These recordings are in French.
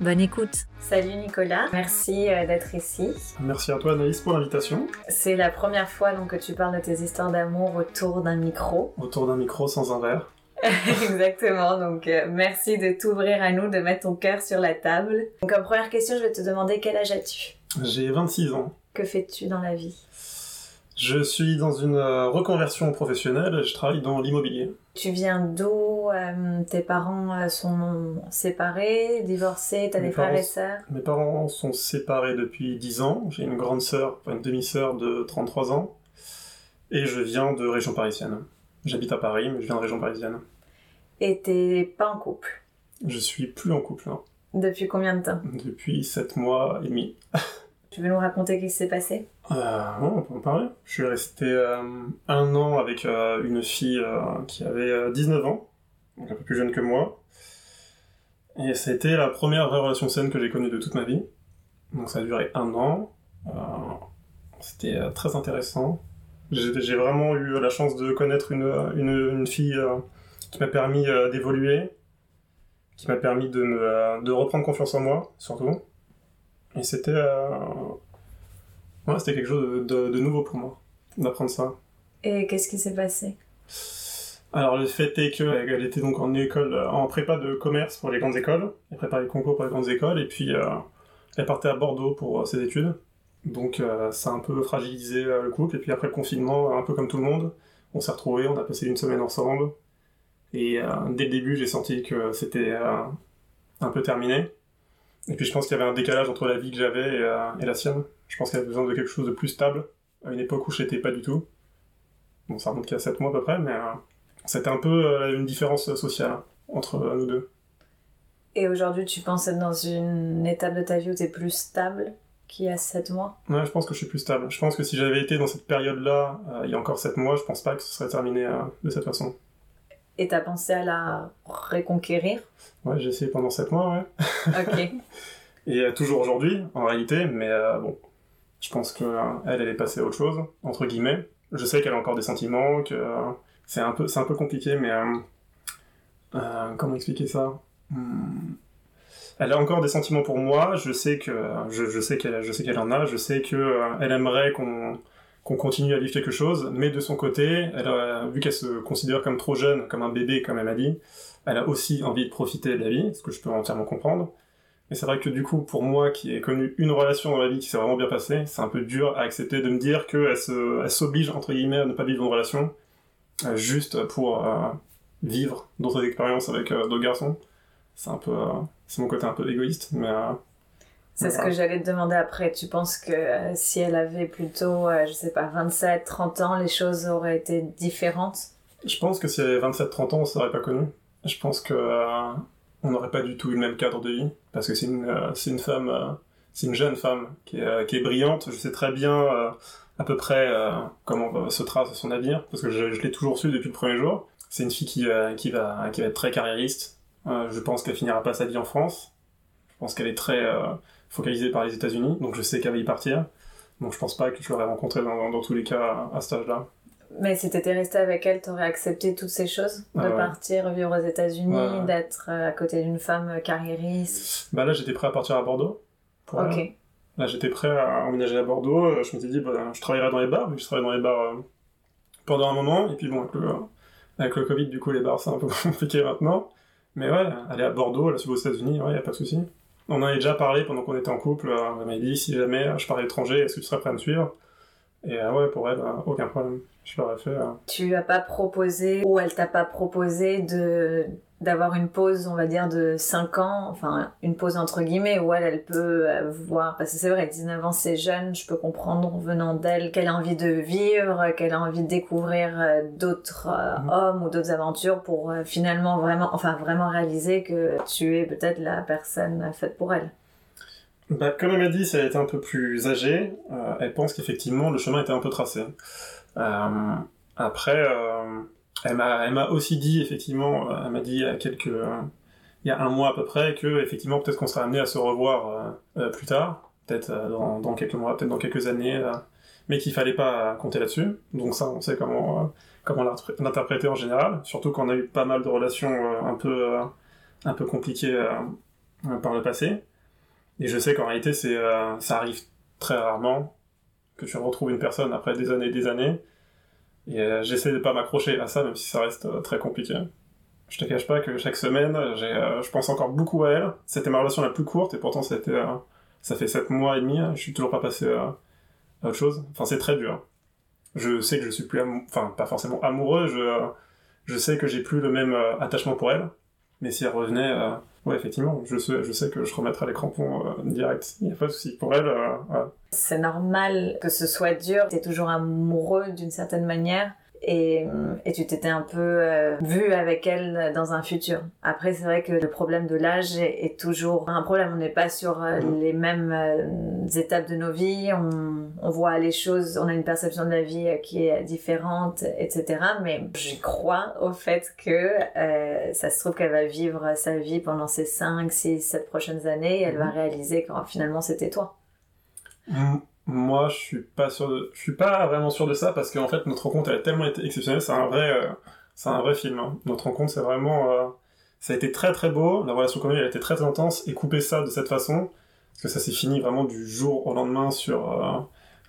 Bonne écoute. Salut Nicolas, merci euh, d'être ici. Merci à toi Anaïs pour l'invitation. C'est la première fois donc, que tu parles de tes histoires d'amour autour d'un micro. Autour d'un micro sans un verre. Exactement, donc euh, merci de t'ouvrir à nous, de mettre ton cœur sur la table. Donc comme première question, je vais te demander quel âge as-tu? J'ai 26 ans. Que fais-tu dans la vie? Je suis dans une euh, reconversion professionnelle, je travaille dans l'immobilier. Tu viens d'où euh, Tes parents euh, sont séparés, divorcés, t'as des frères parents- et sœurs? Mes parents sont séparés depuis 10 ans, j'ai une grande sœur, enfin une demi-sœur de 33 ans, et je viens de région parisienne. J'habite à Paris, mais je viens de région parisienne. Et t'es pas en couple? Je suis plus en couple, hein, Depuis combien de temps? Depuis 7 mois et demi. Tu veux nous raconter ce qui s'est passé? Euh, on peut en parler. Je suis resté euh, un an avec euh, une fille qui avait euh, 19 ans, donc un peu plus jeune que moi. Et ça a été la première vraie relation saine que j'ai connue de toute ma vie. Donc ça a duré un an. C'était très intéressant. J'ai vraiment eu la chance de connaître une, une, fille qui m'a permis d'évoluer, qui m'a permis de, me, de reprendre confiance en moi, surtout. Et c'était... euh, Ouais, c'était quelque chose de, de- de nouveau pour moi, d'apprendre ça. Et qu'est-ce qui s'est passé? Alors le fait est qu'elle était donc en école, euh, en prépa de commerce pour les grandes écoles, elle préparait les concours pour les grandes écoles, et puis euh, elle partait à Bordeaux pour euh, ses études. Donc euh, ça a un peu fragilisé le couple, et puis après le confinement, un peu comme tout le monde, on s'est retrouvés, on a passé une semaine ensemble, et dès le début j'ai senti que c'était un peu terminé. Et puis je pense qu'il y avait un décalage entre la vie que j'avais et, euh, et la sienne. Je pense qu'elle avait besoin de quelque chose de plus stable, à une époque où je n'étais pas du tout. Bon, ça remonte qu'il y a 7 mois à peu près, mais euh, c'était un peu euh, une différence sociale entre nous deux. Et aujourd'hui, tu penses être dans une étape de ta vie où t'es plus stable qu'il y a 7 mois? Ouais, je pense que je suis plus stable. Je pense que si j'avais été dans cette période-là, il y a encore 7 mois, je pense pas que ce serait terminé de cette façon. Et t'as pensé à la reconquérir Ouais, j'ai essayé pendant 7 mois, ouais. Ok. Et euh, toujours aujourd'hui, en réalité, mais euh, bon, je pense que euh, elle, est passée à autre chose, entre guillemets. Je sais qu'elle a encore des sentiments, que euh, c'est un peu, un peu compliqué, mais euh, comment expliquer ça? Hmm. Elle a encore des sentiments pour moi. Je sais que, je, je sais qu'elle, je sais qu'elle en a. Je sais que elle aimerait qu'on qu'on continue à vivre quelque chose, mais de son côté, vu qu'elle se considère comme trop jeune, comme un bébé, comme elle m'a dit, elle a aussi envie de profiter de la vie, ce que je peux entièrement comprendre. Et c'est vrai que du coup, pour moi, qui ai connu une relation dans la vie qui s'est vraiment bien passée, c'est un peu dur à accepter de me dire qu'elle s'oblige, entre guillemets, à ne pas vivre une relation, euh, juste pour euh, vivre d'autres expériences avec euh, d'autres garçons. C'est un peu... c'est mon côté un peu égoïste, mais... C'est ce que j'allais te demander après. Tu penses que euh, si elle avait plutôt, euh, je sais pas, 27, 30 ans, les choses auraient été différentes? Je pense que si elle avait 27-30 ans, on ne serait pas connu. Je pense que euh, on n'aurait pas du tout eu le même cadre de vie, parce que c'est une, euh, c'est une femme, euh, c'est une jeune femme qui est, euh, qui est brillante. Je sais très bien euh, à peu près euh, comment va se trace son avenir, parce que je, je l'ai toujours su depuis le premier jour. C'est une fille qui, euh, qui, va, qui va être très carriériste. Euh, je pense qu'elle finira pas sa vie en France. Je pense qu'elle est très focalisée par les États-Unis, donc je sais qu'elle va y partir. Donc je pense pas que je l'aurais rencontrée dans, dans tous les cas à, à cet âge-là. Mais si t'étais resté avec elle, t'aurais accepté toutes ces choses De Ah ouais. partir vivre aux États-Unis, Ouais, d'être euh, à côté d'une femme euh, carriériste? Bah là, j'étais prêt à partir à Bordeaux. pour Ok. Là, j'étais prêt à emménager à Bordeaux. Euh, Je m'étais dit, bah, je travaillerai dans les bars, mais je travaillais dans les bars euh, pendant un moment. Et puis bon, avec le, avec le Covid, du coup, les bars, c'est un peu compliqué maintenant. Mais ouais, aller à Bordeaux, aller aux États-Unis, ouais, y a pas de souci. On en avait déjà parlé pendant qu'on était en couple. euh, Elle m'avait dit, si jamais je pars à l'étranger, est-ce que tu serais prêt à me suivre? Et euh, ouais, pour elle, euh, aucun problème. Je l'aurais fait. euh. Tu as pas proposé, ou elle t'a pas proposé de d'avoir une pause, on va dire, de 5 ans, enfin, une pause entre guillemets, où elle, elle peut euh, voir, parce que c'est vrai, 19 ans, c'est jeune, je peux comprendre, venant d'elle, qu'elle a envie de vivre, qu'elle a envie de découvrir d'autres euh, Mhm. hommes ou d'autres aventures pour euh, finalement vraiment, enfin, vraiment réaliser que tu es peut-être la personne faite pour elle. Bah, Comme elle m'a dit, si elle était un peu plus âgée, euh, elle pense qu'effectivement le chemin était un peu tracé. Euh, après, euh, elle m'a aussi dit, effectivement, elle m'a dit il y a quelques. il y a un mois à peu près, que effectivement peut-être qu'on sera amené à se revoir plus tard, peut-être dans, quelques mois, peut-être dans quelques années, mais qu'il fallait pas compter là-dessus. Donc ça, on sait comment comment l'interpréter en général, surtout quand on a eu pas mal de relations un peu compliquées par le passé. Et je sais qu'en réalité, c'est, euh, ça arrive très rarement que tu retrouves une personne après des années et des années. Et euh, j'essaie de pas m'accrocher à ça, même si ça reste euh, très compliqué. Je te cache pas que chaque semaine, je pense encore beaucoup à elle. C'était ma relation la plus courte, et pourtant ça, fait 7 mois et demi, je suis toujours pas passé à, autre chose. Enfin, c'est très dur. Je sais que je suis plus, enfin, pas forcément amoureux, je, je sais que j'ai plus le même attachement pour elle. Mais si elle revenait, Ouais, effectivement, je sais, que je remettrai les crampons euh, direct. Il n'y a pas de souci. Pour elle, euh, C'est normal que ce soit dur. Tu es toujours amoureux d'une certaine manière et, et tu t'étais un peu euh, vu avec elle dans un futur. Après, c'est vrai que le problème de l'âge est, toujours un problème. On n'est pas sur euh, mm. les mêmes euh, étapes de nos vies. On, on, voit les choses, on a une perception de la vie qui est différente, etc. Mais je crois au fait que ça se trouve qu'elle va vivre sa vie pendant ces 5, 6, 7 prochaines années et elle va mm. réaliser que finalement c'était toi. Mm. Moi, je suis pas sûr de... je suis pas vraiment sûr de ça parce qu'en fait, notre rencontre elle a tellement été exceptionnelle. C'est un vrai, euh, c'est un vrai film. Hein. Notre rencontre, c'est vraiment, euh, ça a été très très beau. La relation qu'on a elle a été très intense et couper ça de cette façon, parce que ça s'est fini vraiment du jour au lendemain sur euh,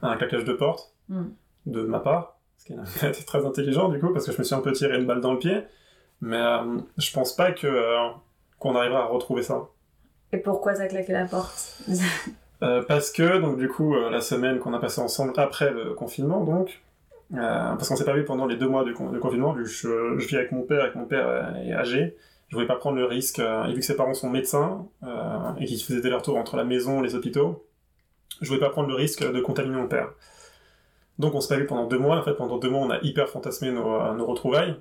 un claquage de porte mm. de ma part, ce qui a été très intelligent du coup parce que je me suis un peu tiré une balle dans le pied. Mais je pense pas que qu'on arrivera à retrouver ça. Et pourquoi t'as claqué la porte? Euh, parce que, donc du coup, euh, la semaine qu'on a passé ensemble après le confinement, donc, euh, parce qu'on s'est pas vu pendant les deux mois de, confinement, vu que je, vis avec mon père et que mon père est âgé, je voulais pas prendre le risque, et vu que ses parents sont médecins, et qu'ils faisaient des retours entre la maison et les hôpitaux, je voulais pas prendre le risque de contaminer mon père. Donc on s'est pas vu pendant deux mois, en fait pendant deux mois on a hyper fantasmé nos retrouvailles,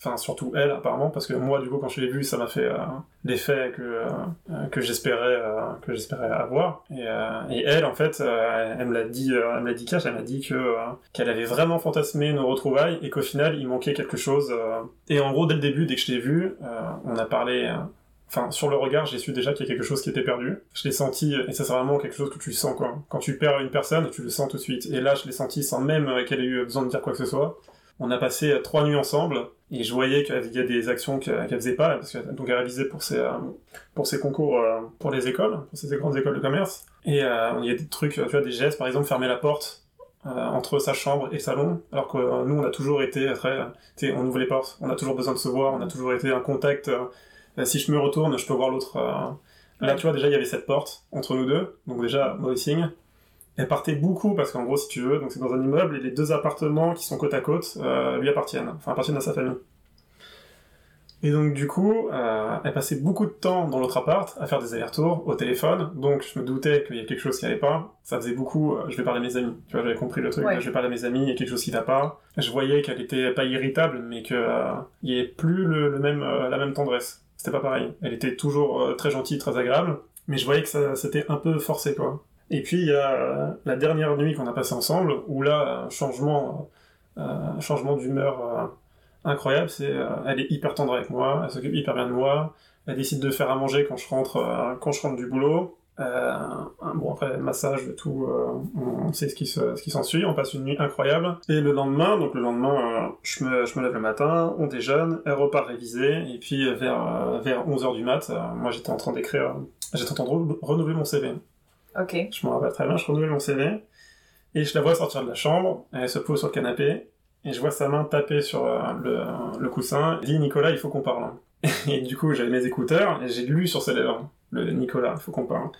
Enfin, surtout elle, apparemment, parce que moi, du coup, quand je l'ai vue, ça m'a fait euh, l'effet que, euh, que j'espérais euh, que j'espérais avoir. Et, et, elle, en fait, elle, me l'a dit, elle me l'a dit cash, elle m'a dit que qu'elle avait vraiment fantasmé nos retrouvailles et qu'au final, il manquait quelque chose. Et en gros, dès le début, dès que je t'ai vu, on a parlé. Enfin, sur le regard, j'ai su déjà qu'il y a quelque chose qui était perdu. Je l'ai senti, et ça c'est vraiment quelque chose que tu sens, quoi. Quand tu perds une personne, tu le sens tout de suite. Et là, je l'ai senti sans même qu'elle ait eu besoin de dire quoi que ce soit. On a passé trois nuits ensemble, et je voyais qu'il y a des actions qu'elle faisait pas, parce donc elle révisait pour ses, euh, pour ses concours euh, pour les écoles, pour ses grandes écoles de commerce. Et euh, il y a des trucs, tu vois, des gestes, par exemple, fermer la porte entre sa chambre et le salon, alors que nous, on a toujours été très, on ouvre les portes, on a toujours besoin de se voir, on a toujours été un contact. si je me retourne, je peux voir l'autre. Là, tu vois, déjà, il y avait cette porte entre nous deux, donc déjà, mauvais signe. Elle partait beaucoup parce qu'en gros, si tu veux, donc c'est dans un immeuble et les deux appartements qui sont côte à côte euh, lui appartiennent, enfin appartiennent à sa famille. Et donc du coup, euh, elle passait beaucoup de temps dans l'autre appart à faire des allers-retours au téléphone, donc je me doutais qu'il y a quelque chose qui allait pas. Ça faisait beaucoup, euh, je vais parler à mes amis, tu vois, j'avais compris le truc, je vais parler à mes amis, il y a quelque chose qui va pas. Je voyais qu'elle était pas irritable, mais qu'il n'y avait plus le, même, la même tendresse. C'était pas pareil. Elle était toujours très gentille, très agréable, mais je voyais que ça c'était un peu forcé quoi. Et puis il y a euh, la dernière nuit qu'on a passée ensemble, où là, changement, euh, changement d'humeur euh, incroyable, c'est elle est hyper tendre avec moi, elle s'occupe hyper bien de moi, elle décide de faire à manger quand je rentre, quand je rentre du boulot. bon après massage tout, on sait ce qui ce qui s'ensuit, on passe une nuit incroyable. Et le lendemain, donc le lendemain, je me je me lève le matin, on déjeune, elle repart réviser, et puis vers vers 11h du mat, moi j'étais en train d'écrire, j'étais en train de renouveler mon CV. Je me rappelle très bien, je renouvelle mon CV, et je la vois sortir de la chambre, elle se pose sur le canapé, et je vois sa main taper sur euh, le, le, coussin, elle dit Nicolas, il faut qu'on parle. Et du coup, j'avais mes écouteurs, et j'ai lu sur ses lèvres, le Nicolas, il faut qu'on parle.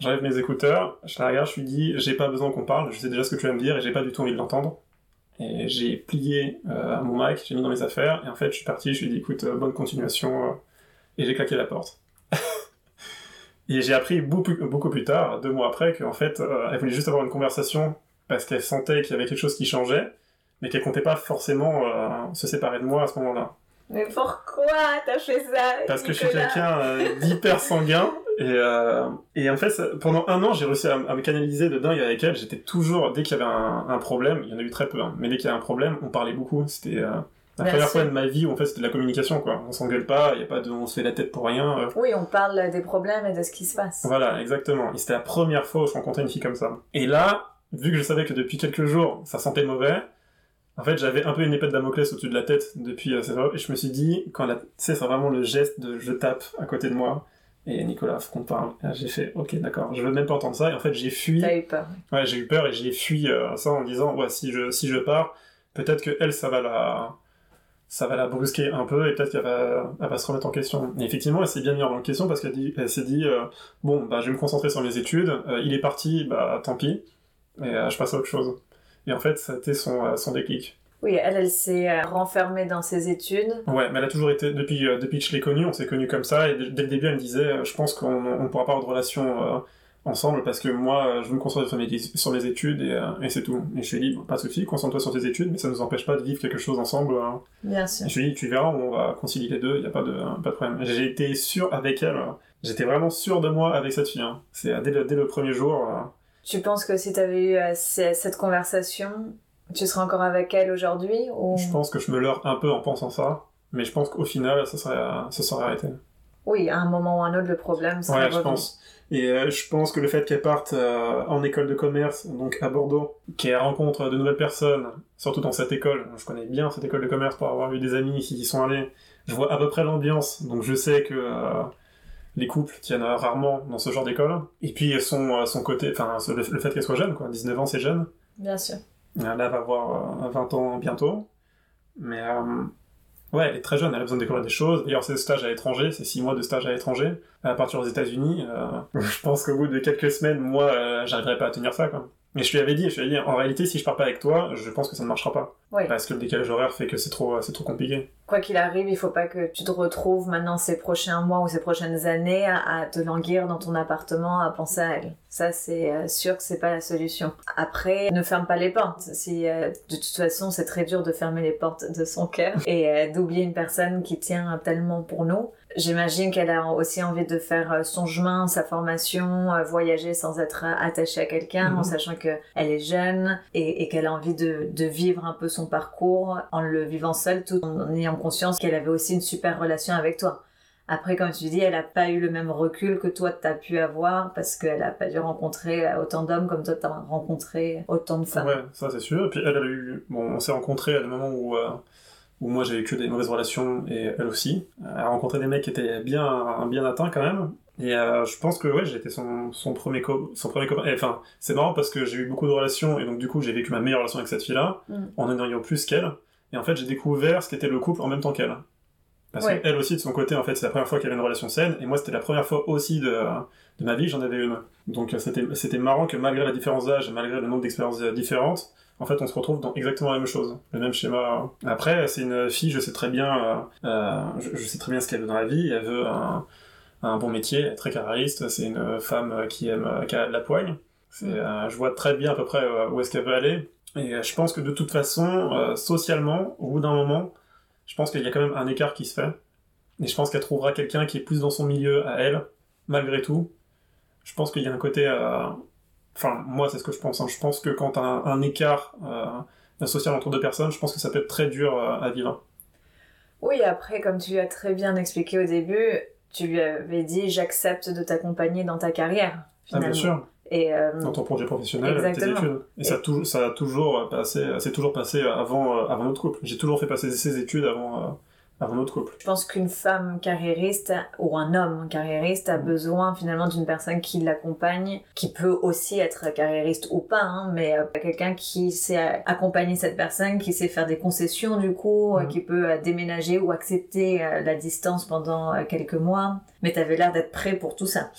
J'enlève mes écouteurs, je la regarde, je lui dis j'ai pas besoin qu'on parle, je sais déjà ce que tu vas me dire, et j'ai pas du tout envie de l'entendre. Et j'ai plié euh, mon Mac, j'ai mis dans mes affaires, et en fait, je suis parti, je lui ai dit écoute, euh, bonne continuation, et j'ai claqué la porte. Et j'ai appris beaucoup, beaucoup plus tard, deux mois après, qu'en fait, euh, elle voulait juste avoir une conversation parce qu'elle sentait qu'il y avait quelque chose qui changeait, mais qu'elle comptait pas forcément euh, se séparer de moi à ce moment-là. Mais pourquoi t'as fait ça Parce que je suis quelqu'un euh, d'hyper sanguin Et, euh, et en fait, ça- pendant un an, j'ai réussi à, à me canaliser de dingue avec elle. J'étais toujours, dès qu'il y avait un, un problème, il y en a eu très peu, hein, mais dès qu'il y avait un problème, on parlait beaucoup. C'était euh, la Bien première fois de ma vie où en fait c'était de la communication, quoi. On s'engueule pas, il y a pas de, on se fait la tête pour rien. euh, Oui, on parle des problèmes et de ce qui se passe. voilà, exactement. Et c'était la première fois où je rencontrais une fille comme ça. Et là, vu que je savais que depuis quelques jours, ça sentait mauvais, en fait, j'avais un peu une épée de Damoclès au-dessus de la tête depuis euh, cette et je me suis dit, quand la, tu sais, c'est vraiment le geste de je tape à côté de moi, et Nicolas, faut qu'on parle. Là, J'ai fait, ok, d'accord, je veux même pas entendre ça, et en fait, j'ai fui, T'as eu peur. ouais, j'ai eu peur, et j'ai fui euh, ça en disant, ouais, si je, si je pars, peut-être que elle, ça va la, ça va la brusquer un peu, et peut-être qu'elle va, elle va se remettre en question. Et effectivement, elle s'est bien mise en question, parce qu'elle s'est dit, euh, bon, bah, je vais me concentrer sur mes études, euh, il est parti, bah, tant pis, et euh, je passe à autre chose. Et en fait, ça a été son, son déclic. Oui, elle, elle s'est renfermée dans ses études. Ouais, mais elle a toujours été, depuis, depuis que je l'ai connue, on s'est connus comme ça, et dès le début, elle me disait, je pense qu'on ne pourra pas avoir de relation ensemble, parce que moi, euh, je veux me concentrer sur mes, sur mes études, et, euh, et c'est tout. Et je lui ai dit, pas de souci, concentre-toi sur tes études, mais ça ne nous empêche pas de vivre quelque chose ensemble. euh. Bien sûr. Et je lui ai dit, tu verras, on va concilier les deux, il n'y a pas de, pas de problème. J'ai été sûr avec elle, j'étais vraiment sûr de moi avec cette fille. hein. C'est dès le, dès le premier jour. euh, Tu penses que si t'avais eu euh, c- cette conversation, tu serais encore avec elle aujourd'hui ou... Je pense que je me leurre un peu en pensant ça, mais je pense qu'au final, ça serait, ça serait arrêté. Oui, à un moment ou à un autre, le problème serait Ouais, je revenu. pense. Et euh, je pense que le fait qu'elle parte euh, en école de commerce, donc à Bordeaux, qu'elle rencontre de nouvelles personnes, surtout dans cette école, je connais bien cette école de commerce pour avoir eu des amis qui y sont allés, je vois à peu près l'ambiance, donc je sais que euh, les couples tiennent rarement dans ce genre d'école. Et puis son, son côté, enfin le, le fait qu'elle soit jeune, quoi, 19 ans c'est jeune, Bien sûr. Là, elle va avoir euh, 20 ans bientôt. Mais ouais, elle est très jeune, elle a besoin de découvrir des choses. D'ailleurs, c'est stage à l'étranger, c'est 6 mois de stage à l'étranger. À partir aux États-Unis, euh, je pense qu'au bout de quelques semaines, moi, euh, j'arriverai pas à tenir ça, quoi. Mais je lui avais dit, je lui dit, en réalité, si je pars pas avec toi, je pense que ça ne marchera pas. Oui. Parce que le décalage horaire fait que c'est trop, c'est trop compliqué. Quoi qu'il arrive, il faut pas que tu te retrouves maintenant ces prochains mois ou ces prochaines années à, te languir dans ton appartement à penser à elle. Ça, c'est euh, sûr que c'est pas la solution. Après, ne ferme pas les portes. Si euh, de toute façon, c'est très dur de fermer les portes de son cœur et euh, d'oublier une personne qui tient tellement pour nous. J'imagine qu'elle a aussi envie de faire euh, son chemin, sa formation, euh, voyager sans être euh, attachée à quelqu'un, Mhm. en sachant qu'elle est jeune et, et qu'elle a envie de, de vivre un peu son parcours en le vivant seule, tout en ayant conscience qu'elle avait aussi une super relation avec toi. Après, comme tu dis, elle n'a pas eu le même recul que toi tu as pu avoir parce qu'elle n'a pas dû rencontrer autant d'hommes comme toi tu as rencontré autant de femmes. Ouais, ça c'est sûr. Et puis elle, elle a eu, bon, on s'est rencontrés à des moments où, euh, où moi j'ai eu que des mauvaises relations et elle aussi. Elle a rencontré des mecs qui étaient bien, bien atteints quand même. Et euh, je pense que ouais, j'étais son, son premier co son premier copain. Enfin, c'est marrant parce que j'ai eu beaucoup de relations et donc du coup j'ai vécu ma meilleure relation avec cette fille-là Mm. en en ayant plus qu'elle. Et en fait j'ai découvert ce qu'était le couple en même temps qu'elle. Parce Ouais. qu'elle aussi de son côté en fait c'est la première fois qu'elle avait une relation saine et moi c'était la première fois aussi de, de ma vie que j'en avais une. Donc euh, c'était marrant que malgré la différence d'âge et malgré le nombre d'expériences euh, différentes, en fait on se retrouve dans exactement la même chose, le même schéma. Après c'est une fille, je sais très bien, euh, euh, je, sais très bien ce qu'elle veut dans la vie. Elle veut un, bon métier, très carriériste. C'est une femme qui aime euh, qui a de la poigne. Je vois très bien à peu près où est-ce qu'elle veut aller. Et je pense que de toute façon, socialement, au bout d'un moment, je pense qu'il y a quand même un écart qui se fait. Et je pense qu'elle trouvera quelqu'un qui est plus dans son milieu à elle, malgré tout. Je pense qu'il y a un côté... euh, Enfin, moi, c'est ce que je pense. hein. Je pense que quand un, un écart euh, social entre deux personnes, je pense que ça peut être très dur euh, à vivre. Oui, après, comme tu as très bien expliqué au début, tu lui avais dit j'accepte de t'accompagner dans ta carrière. Ah, Finalement. bien sûr. Et euh, Dans ton projet professionnel, tes Exactement. études. Et, ça, a ça a toujours passé, c'est toujours passé avant, avant notre couple. J'ai toujours fait passer ses études avant, euh, avant notre couple. je pense qu'une femme carriériste ou un homme carriériste a besoin finalement d'une personne qui l'accompagne, qui peut aussi être carriériste ou pas, hein, mais euh, quelqu'un qui sait accompagner cette personne, qui sait faire des concessions du coup, euh, Mhm. qui peut euh, déménager ou accepter euh, la distance pendant quelques mois. Mais t'avais l'air d'être prêt pour tout ça.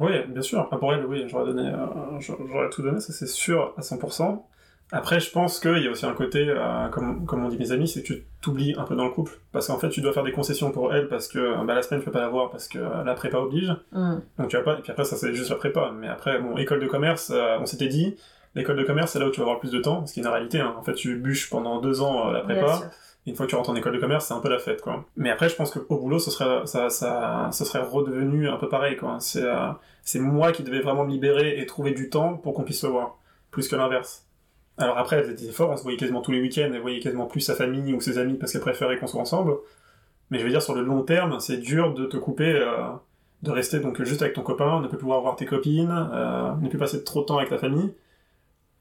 Oui, bien sûr. Ah, Pour elle, oui, j'aurais donné, j'aurais tout donné, ça c'est sûr à 100%. Après, je pense qu'il y a aussi un côté, euh, comme, comme on dit mes amis, c'est que tu t'oublies un peu dans le couple. Parce qu'en fait, tu dois faire des concessions pour elle parce que bah, la semaine, tu peux pas la voir parce que euh, la prépa oblige. Hmm. Donc tu vas pas, et puis après, ça c'est juste la prépa. Mais après, bon, école de commerce, euh, on s'était dit, l'école de commerce, c'est là où tu vas avoir le plus de temps, ce qui est une réalité. hein. En fait, tu bûches pendant deux ans euh, la prépa. Une fois que tu rentres en école de commerce, c'est un peu la fête, quoi. Mais après, je pense qu'au boulot, ce serait, ça, serait redevenu un peu pareil, quoi. C'est, euh, c'est moi qui devais vraiment me libérer et trouver du temps pour qu'on puisse se voir. Plus que l'inverse. Alors après, elle faisait des efforts, on se voyait quasiment tous les week-ends, elle voyait quasiment plus sa famille ou ses amis parce qu'elle préférait qu'on soit ensemble. Mais je veux dire, sur le long terme, c'est dur de te couper, euh, de rester donc juste avec ton copain, ne plus pouvoir voir tes copines, euh, ne plus passer trop de temps avec ta famille.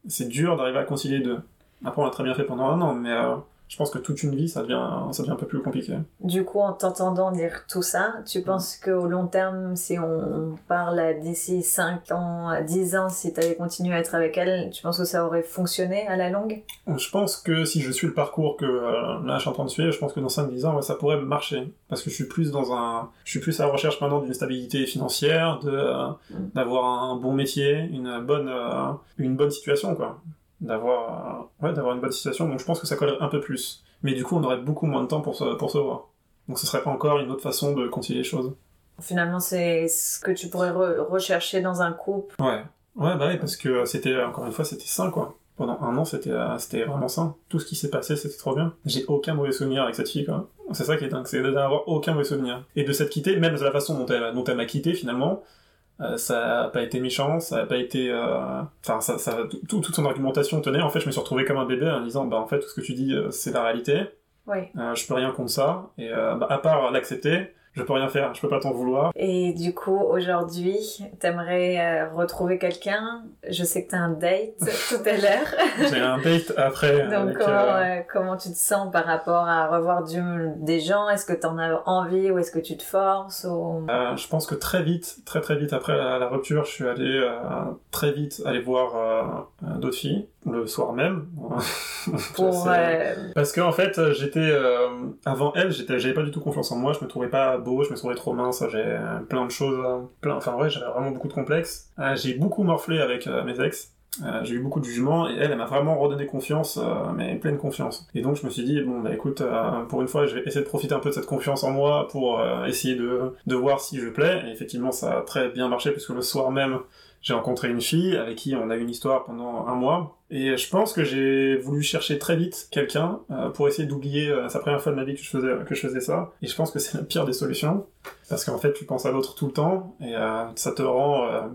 C'est dur d'arriver à concilier deux. Après, on l'a très bien fait pendant un an, mais euh, je pense que toute une vie, ça devient, ça devient un peu plus compliqué. Du coup, en t'entendant dire tout ça, tu penses qu'au long terme, si on parle d'ici 5 ans, 10 ans, si tu avais continué à être avec elle, tu penses que ça aurait fonctionné à la longue? Je pense que si je suis le parcours que euh, là je suis en train de suivre, je pense que dans 5-10 ans, ouais, ça pourrait marcher. Parce que je suis plus dans un. Je suis plus à la recherche maintenant d'une stabilité financière, de, euh, d'avoir un bon métier, une bonne, euh, une bonne situation, quoi d'avoir ouais, d'avoir une bonne situation. Donc je pense que ça collerait un peu plus. Mais du coup, on aurait beaucoup moins de temps pour se, pour se voir. Donc ce serait encore une autre façon de concilier les choses. Finalement, c'est ce que tu pourrais rechercher dans un couple. Ouais. Ouais, bah oui, parce que c'était, encore une fois, c'était sain, quoi. Pendant un an, c'était, c'était vraiment sain. Tout ce qui s'est passé, c'était trop bien. J'ai aucun mauvais souvenir avec cette fille, quoi. C'est ça qui est dingue, c'est d'avoir aucun mauvais souvenir. Et de s'être quitté, même de la façon dont elle, dont elle m'a quitté, finalement, euh, ça a pas été méchant, ça a pas été, euh, enfin, ça, ça, tout, toute son argumentation tenait. En fait, je me suis retrouvé comme un bébé en disant, bah en fait, tout ce que tu dis, euh, c'est la réalité. Oui. je peux rien contre ça. Et bah, à part l'accepter, je peux rien faire, je peux pas t'en vouloir. Et du coup, aujourd'hui, t'aimerais euh, retrouver quelqu'un? Je sais que t'as un date tout à l'heure. J'ai un date après. Donc, comment, euh, euh, comment, tu te sens par rapport à revoir du, des gens? Est-ce que t'en as envie ou est-ce que tu te forces ou... Je pense que très vite, très très vite après la, rupture, je suis allé très vite aller voir d'autres filles le soir même. Pour, Parce qu'en en fait, j'étais avant elle, j'étais, j'avais pas du tout confiance en moi, je me trouvais pas beau, je me trouvais trop mince, j'ai plein de choses, plein, enfin ouais, j'avais vraiment beaucoup de complexes. Euh, j'ai beaucoup morflé avec euh, mes ex. Euh, j'ai eu beaucoup de jugements et elle, elle m'a vraiment redonné confiance, mais pleine confiance. Et donc je me suis dit bon bah écoute, pour une fois, je vais essayer de profiter un peu de cette confiance en moi pour essayer de, de voir si je plais. Et effectivement, ça a très bien marché puisque le soir même, j'ai rencontré une fille avec qui on a eu une histoire pendant un mois. Et je pense que j'ai voulu chercher très vite quelqu'un euh, pour essayer d'oublier euh, sa première fois de ma vie que je faisais, que je faisais ça. Et je pense que c'est la pire des solutions. Parce qu'en fait, tu penses à l'autre tout le temps et euh, ça te rend,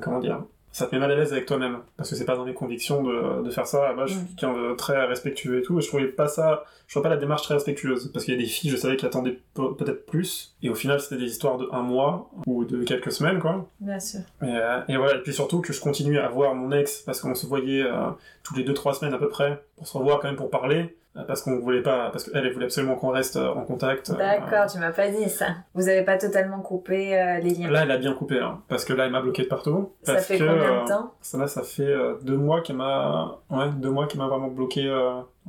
comment dire, ça te met mal à l'aise avec toi-même parce que c'est pas dans mes convictions de, de faire ça moi je suis quelqu'un de très respectueux et tout et je trouvais pas ça je vois pas la démarche très respectueuse parce qu'il y a des filles je savais qui attendaient peut-être plus et au final c'était des histoires de un mois ou de quelques semaines quoi bien sûr et, euh, et voilà et puis surtout que je continuais à voir mon ex parce qu'on se voyait euh, toutes les deux trois semaines à peu près pour se revoir quand même pour parler euh, parce qu'on voulait pas, parce qu'elle voulait absolument qu'on reste euh, en contact. Euh, D'accord, tu m'as pas dit ça. Vous avez pas totalement coupé les liens. Là, elle a bien coupé, hein, parce que là, elle m'a bloqué de partout. Ça fait combien de temps? Ça là, ça fait deux mois qu'elle m'a, ouais, deux mois qu'elle m'a vraiment bloqué,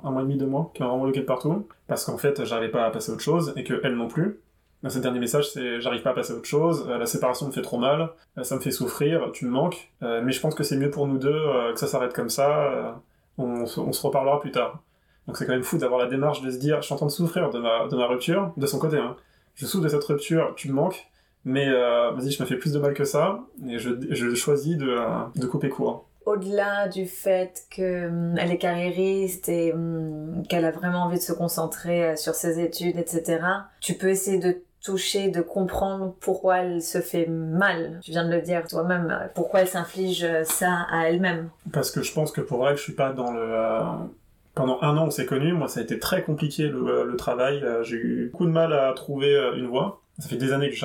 un mois et demi, deux mois, qu'elle m'a vraiment bloqué de partout, parce qu'en fait, j'arrivais pas à passer à autre chose et que elle non plus. Dans ce dernier message, c'est j'arrive pas à passer à autre chose, la séparation me fait trop mal, ça me fait souffrir, tu me manques, mais je pense que c'est mieux pour nous deux que ça s'arrête comme ça, on, se reparlera plus tard. Donc c'est quand même fou d'avoir la démarche de se dire, je suis en train de souffrir de ma, de ma rupture, de son côté. Hein. Je souffre de cette rupture, tu me manques, mais euh, vas-y, je me fais plus de mal que ça, et je, je choisis de, euh, de couper court. Au-delà du fait qu'elle hum, est carriériste et hum, qu'elle a vraiment envie de se concentrer euh, sur ses études, etc., tu peux essayer de toucher, de comprendre pourquoi elle se fait mal. Tu viens de le dire toi-même, pourquoi elle s'inflige ça à elle-même. Parce que je pense que pour elle, je suis pas dans le pendant un an, on s'est connus. Moi, ça a été très compliqué le, euh, travail. Euh, j'ai eu beaucoup de mal à trouver euh, une voie. Ça fait des années que je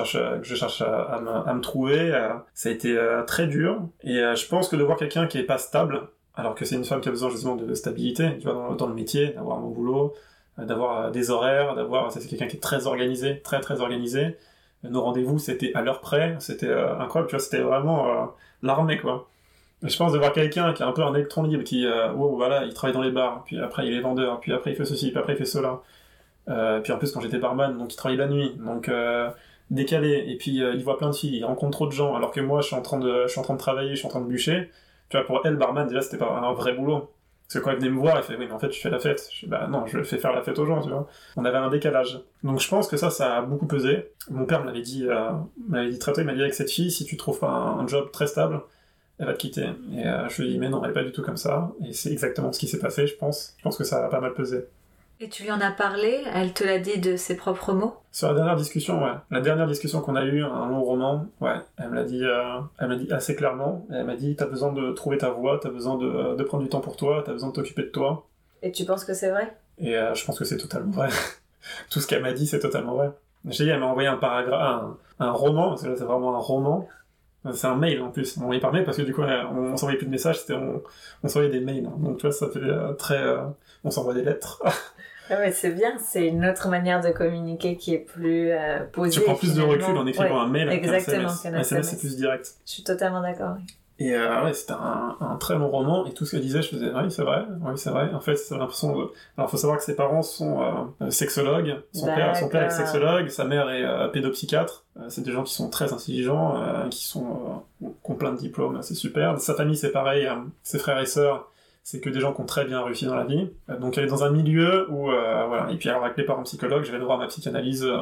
cherche, à, me, trouver. Ça a été très dur. Et je pense que de voir quelqu'un qui est pas stable, alors que c'est une femme qui a besoin justement de stabilité, tu vois, dans, le métier, d'avoir mon boulot, d'avoir des horaires, d'avoir, c'est quelqu'un qui est très organisé, très très organisé. Nos rendez-vous, c'était à l'heure près, c'était incroyable, tu vois, c'était vraiment l'armée, quoi. Je pense de voir quelqu'un qui est un peu un électron libre, qui, euh, voilà, il travaille dans les bars, puis après il est vendeur, puis après il fait ceci, puis après il fait cela. Euh, puis en plus quand j'étais barman, donc il travaille la nuit, donc euh, décalé, et puis euh, il voit plein de filles, il rencontre trop de gens, alors que moi je suis en train de, je suis en train de travailler, je suis en train de bûcher. Tu vois, pour elle, barman, déjà c'était pas un vrai boulot. Parce que quand elle venait me voir, elle fait, oui, mais en fait, tu fais la fête. Je dis, bah non, je fais faire la fête aux gens, tu vois. On avait un décalage. Donc je pense que ça, ça a beaucoup pesé. Mon père me dit, euh, m'avait dit très tôt, il m'a dit, avec cette fille, si tu trouves pas un job très stable, elle va te quitter. Et euh, je lui dis, mais non, elle est pas du tout comme ça. Et c'est exactement ce qui s'est passé, je pense. Je pense que ça a pas mal pesé. Et tu lui en as parlé? Elle te l'a dit de ses propres mots? Sur la dernière discussion, ouais. La dernière discussion qu'on a eue, un long roman, ouais. Elle me l'a dit, euh, elle dit assez clairement. Elle m'a dit, t'as besoin de trouver ta voie, t'as besoin de, de prendre du temps pour toi, t'as besoin de t'occuper de toi. Et tu penses que c'est vrai? Et euh, je pense que c'est totalement vrai. Tout ce qu'elle m'a dit, c'est totalement vrai. J'ai dit, elle m'a envoyé un paragraphe, un, un roman, parce que là c'est vraiment un roman. C'est un mail en plus, on envoyé par mail parce que du coup on, on s'envoyait plus de messages, on, on s'envoyait des mails. Donc tu vois, ça fait euh, très, euh, on s'envoie des lettres. Ah ouais, c'est bien, c'est une autre manière de communiquer qui est plus euh, posée. tu prends plus de recul en écrivant Ouais, un mail qu'un exactement, SMS. Un SMS c'est plus direct. Je suis totalement d'accord. oui. Et euh, ouais, c'était un, un très long roman, et tout ce qu'elle disait, je faisais, oui, c'est vrai, oui, c'est vrai. En fait, c'est l'impression de... Alors, faut savoir que ses parents sont euh, sexologues, son père, son père est sexologue, sa mère est euh, pédopsychiatre. Euh, c'est des gens qui sont très intelligents, euh, qui sont... Qui ont plein de diplômes, c'est super. Sa famille, c'est pareil, ses frères et sœurs, c'est que des gens qui ont très bien réussi dans la vie. Euh, donc, elle est dans un milieu où, euh, voilà. Et puis, alors, avec les parents psychologues, j'avais droit à ma psychanalyse euh,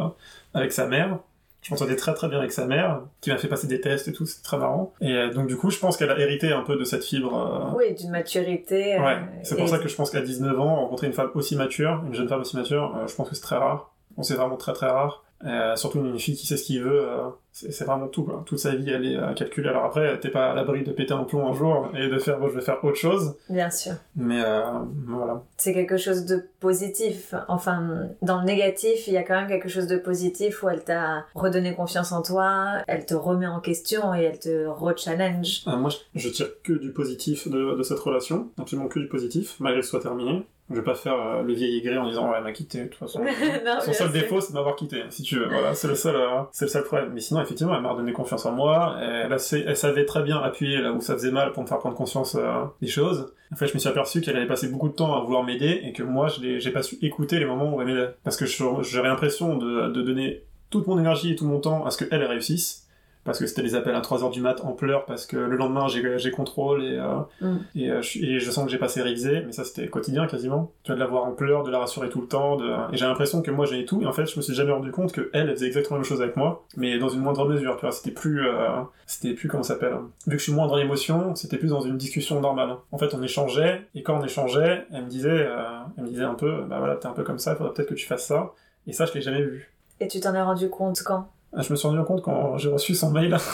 avec sa mère. Je m'entendais très très bien avec sa mère, qui m'a fait passer des tests et tout, c'était très marrant. Et euh, donc du coup, je pense qu'elle a hérité un peu de cette fibre. Oui, d'une maturité. Ouais, c'est pour et- ça que je pense qu'à 19 ans, rencontrer une femme aussi mature, une jeune femme aussi mature, je pense que c'est très rare. Bon, c'est vraiment très très rare. Euh, surtout une fille qui sait ce qu'il veut, euh, c'est vraiment tout quoi. Toute sa vie, elle est euh, calculée. Alors après, t'es pas à l'abri de péter un plomb un jour et de faire bon, je vais faire autre chose. Bien sûr. Mais euh, voilà. C'est quelque chose de positif. Enfin, dans le négatif, il y a quand même quelque chose de positif où elle t'a redonné confiance en toi, elle te remet en question et elle te re-challenge. Moi, je, je tire que du positif de, de cette relation, absolument que du positif, malgré que ce soit terminé. Je vais pas faire euh, le vieil aigri en disant ouais, elle m'a quitté, de toute façon. Non, Son seul défaut, c'est de m'avoir quitté, si tu veux. Voilà, c'est le seul, euh, c'est le seul problème. Mais sinon, effectivement, elle m'a redonné confiance en moi. Elle, savait très bien appuyer là où ça faisait mal pour me faire prendre conscience euh, des choses. En fait, je me suis aperçu qu'elle avait passé beaucoup de temps à vouloir m'aider et que moi, je j'ai pas su écouter les moments où elle m'aidait. Parce que j'avais l'impression de, de donner toute mon énergie et tout mon temps à ce qu'elle elle réussisse. Parce que c'était des appels à 3h du mat en pleurs, parce que le lendemain j'ai contrôle et, euh, Mm. et, euh, je, et je sens que j'ai passé révisé, mais ça c'était quotidien quasiment. Tu vois, de la voir en pleurs, de la rassurer tout le temps, de... et j'ai l'impression que moi j'ai tout, et en fait je me suis jamais rendu compte que elle, elle faisait exactement la même chose avec moi, mais dans une moindre mesure, tu vois, c'était plus, euh, c'était plus, comment ça s'appelle, hein. vu que je suis moins dans l'émotion, c'était plus dans une discussion normale. En fait on échangeait, et quand on échangeait, elle me disait, euh, elle me disait un peu, bah voilà, t'es un peu comme ça, il faudrait peut-être que tu fasses ça, et ça je l'ai jamais vu. Et tu t'en es rendu compte quand? Je me suis rendu compte quand j'ai reçu son mail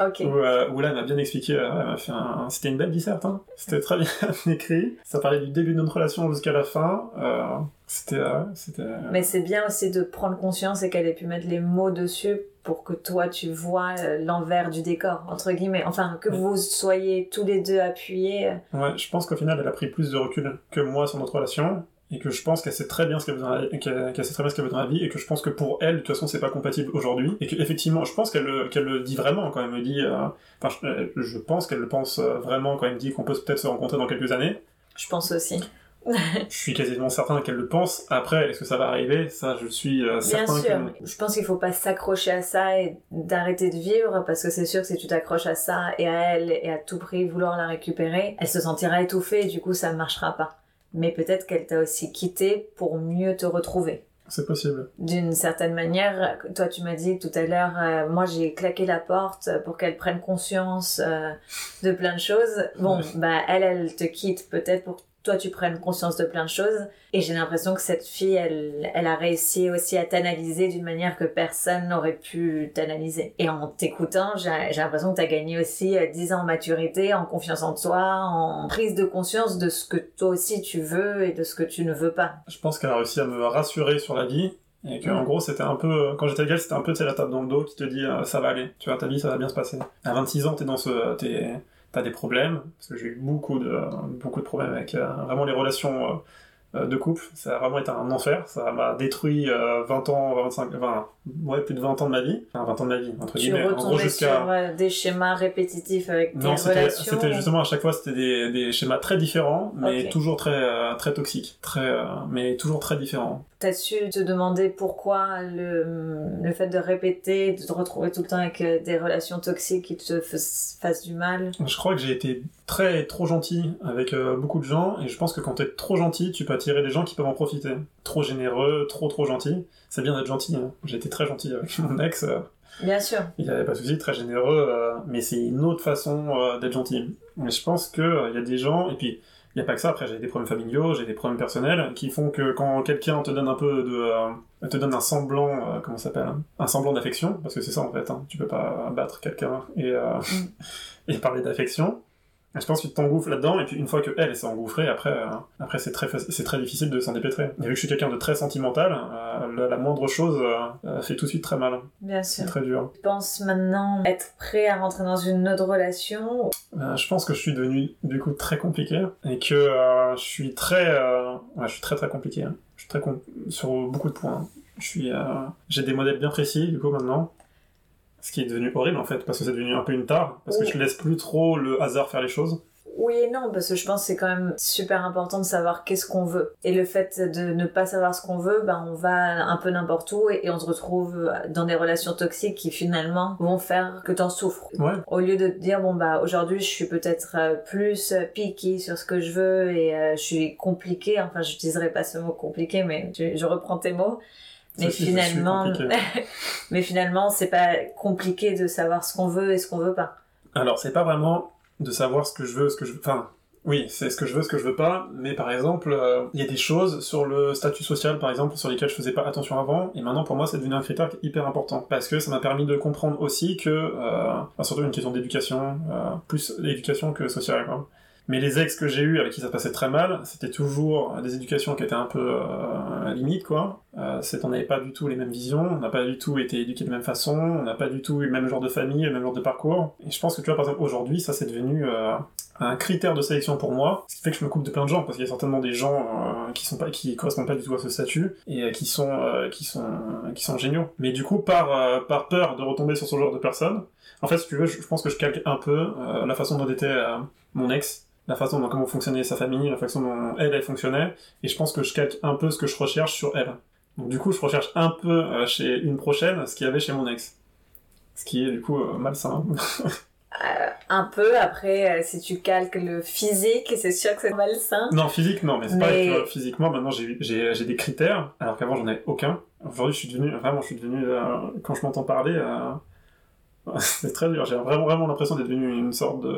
Ok. où, euh, où là elle m'a bien expliqué, euh, elle m'a fait un... c'était une belle disserte, hein. c'était très bien écrit, ça parlait du début de notre relation jusqu'à la fin, euh, c'était. Mais c'est bien aussi de prendre conscience et qu'elle ait pu mettre les mots dessus pour que toi tu vois l'envers du décor, entre guillemets. Enfin, que vous soyez tous les deux appuyés. Ouais, je pense qu'au final elle a pris plus de recul que moi sur notre relation. Et que je pense qu'elle sait très bien ce qu'elle veut dans la... qu'elle qu'elle sait très bien ce qu'elle veut dans la vie, et que je pense que pour elle, de toute façon, c'est pas compatible aujourd'hui. Et qu'effectivement, je pense qu'elle le... qu'elle le dit vraiment quand elle me dit. euh, Enfin, je... euh, je pense qu'elle le pense euh, vraiment quand elle me dit qu'on peut peut-être se rencontrer dans quelques années. Je pense aussi. Je suis quasiment certain qu'elle le pense. Après, est-ce que ça va arriver? Ça, je suis euh, Bien certain sûr, que. mais je pense qu'il faut pas s'accrocher à ça et d'arrêter de vivre parce que c'est sûr que si tu t'accroches à ça et à elle et à tout prix vouloir la récupérer, elle se sentira étouffée et du coup ça ne marchera pas. Mais peut-être qu'elle t'a aussi quitté pour mieux te retrouver. C'est possible. D'une certaine manière, toi tu m'as dit tout à l'heure, euh, moi j'ai claqué la porte pour qu'elle prenne conscience euh, de plein de choses. Bon, bah elle, elle te quitte peut-être pour toi tu prennes conscience de plein de choses. Et j'ai l'impression que cette fille, elle, elle a réussi aussi à t'analyser d'une manière que personne n'aurait pu t'analyser. Et en t'écoutant, j'ai j'ai l'impression que tu as gagné aussi euh, 10 ans en maturité, en confiance en toi, en prise de conscience de ce que toi aussi tu veux et de ce que tu ne veux pas. Je pense qu'elle a réussi à me rassurer sur la vie. Et que, en gros, c'était un peu, quand j'étais avec elle, c'était un peu, tu sais, la tape dans le dos qui te dit, euh, ça va aller. Tu vois, ta vie, ça va bien se passer. À 26 ans, t'es dans ce, t'es, t'as des problèmes. Parce que j'ai eu beaucoup de, beaucoup de problèmes avec, euh, vraiment les relations, euh, euh, de couple. Ça a vraiment été un enfer. Ça m'a détruit, euh, 20 ans, 25, 20, ouais, plus de 20 ans de ma vie. Enfin, 20 ans de ma vie, entre Tu guillemets. En gros, jusqu'à, sur des schémas répétitifs avec tes non, c'était justement à chaque fois c'était des, des schémas très différents, mais toujours très très toxiques, très mais toujours très différents. T'as su te demander pourquoi le, le fait de répéter, de te retrouver tout le temps avec euh, des relations toxiques qui te fas- fassent du mal? Je crois que j'ai été très trop gentil avec euh, beaucoup de gens et je pense que quand t'es trop gentil, tu peux attirer des gens qui peuvent en profiter. Trop généreux, trop trop gentil. C'est bien d'être gentil. Hein. J'ai été très gentil avec mon ex. euh, Bien sûr. il n'y avait pas de souci, très généreux, euh, mais c'est une autre façon d'être gentil. Mais je pense que euh, il y a des gens et puis Il n'y a pas que ça, après j'ai des problèmes familiaux, j'ai des problèmes personnels qui font que quand quelqu'un te donne un peu de... euh, te donne un semblant, euh, comment ça s'appelle hein Un semblant d'affection, parce que c'est ça en fait, hein, tu peux pas battre quelqu'un et, euh, et parler d'affection. Je pense que tu t'engouffres là-dedans, et puis une fois que elle, s'est engouffrée, après, euh, après c'est très, c'est très difficile de s'en dépêtrer. Et vu que je suis quelqu'un de très sentimental, euh, la, la moindre chose euh, fait tout de suite très mal. Bien C'est sûr. très dur. Je pense maintenant être prêt à rentrer dans une autre relation. Je pense que je suis devenu du coup très compliqué et que je suis très, ouais, je suis très très compliqué. hein. Je suis très com- sur beaucoup de points. Je suis, j'ai des modèles bien précis du coup maintenant, ce qui est devenu horrible en fait parce que c'est devenu un peu une tare parce que Oui. je laisse plus trop le hasard faire les choses. Oui et non, parce que je pense que c'est quand même super important de savoir qu'est-ce qu'on veut. Et le fait de ne pas savoir ce qu'on veut, ben on va un peu n'importe où et, et on se retrouve dans des relations toxiques qui finalement vont faire que t'en souffres. Ouais. Au lieu de te dire, bon bah aujourd'hui je suis peut-être euh, plus picky sur ce que je veux et euh, je suis compliqué, enfin j'utiliserai pas ce mot compliqué, mais je, je reprends tes mots. Mais finalement, mais finalement c'est pas compliqué de savoir ce qu'on veut et ce qu'on veut pas. Alors, c'est pas vraiment de savoir ce que je veux, ce que je... Enfin, oui, c'est ce que je veux, ce que je veux pas, mais par exemple, euh, il y a des choses sur le statut social, par exemple, sur lesquelles je faisais pas attention avant, et maintenant, pour moi, c'est devenu un critère hyper important, parce que ça m'a permis de comprendre aussi que... Euh, enfin, surtout une question d'éducation, euh, plus d'éducation que sociale, quoi. Mais les ex que j'ai eu avec qui ça passait très mal, c'était toujours des éducations qui étaient un peu euh, limite, quoi. Euh, on n'avait pas du tout les mêmes visions, on n'a pas du tout été éduqués de la même façon, on n'a pas du tout eu le même genre de famille, le même genre de parcours. Et je pense que tu vois, par exemple, aujourd'hui, ça c'est devenu euh, un critère de sélection pour moi, ce qui fait que je me coupe de plein de gens, parce qu'il y a certainement des gens euh, qui sont pas, qui correspondent pas du tout à ce statut et qui sont, qui sont, qui sont géniaux. Mais du coup, par, par peur de retomber sur ce genre de personnes, en fait, si tu veux, je, je pense que je calque un peu la façon dont était mon ex, la façon dont comment fonctionnait sa famille, la façon dont elle, elle fonctionnait, et je pense que je calque un peu ce que je recherche sur elle. Donc du coup, je recherche un peu euh, chez une prochaine ce qu'il y avait chez mon ex. Ce qui est du coup euh, malsain. Euh, un peu, après, euh, si tu calques le physique, c'est sûr que c'est malsain. non, physique, non, mais c'est Mais- pareil, tu vois, physiquement, maintenant j'ai des critères, alors qu'avant j'en avais aucun. Aujourd'hui, je suis devenu, vraiment, je suis devenu, euh, quand je m'entends parler, c'est très dur. J'ai vraiment, l'impression d'être devenu une sorte de,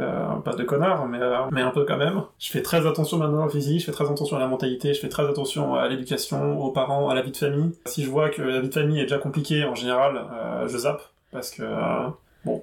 euh, pas de connard, mais, euh, mais un peu quand même. Je fais très attention maintenant au physique, je fais très attention à la mentalité, je fais très attention à l'éducation, aux parents, à la vie de famille. Si je vois que la vie de famille est déjà compliquée, en général, euh, je zappe, parce que, euh,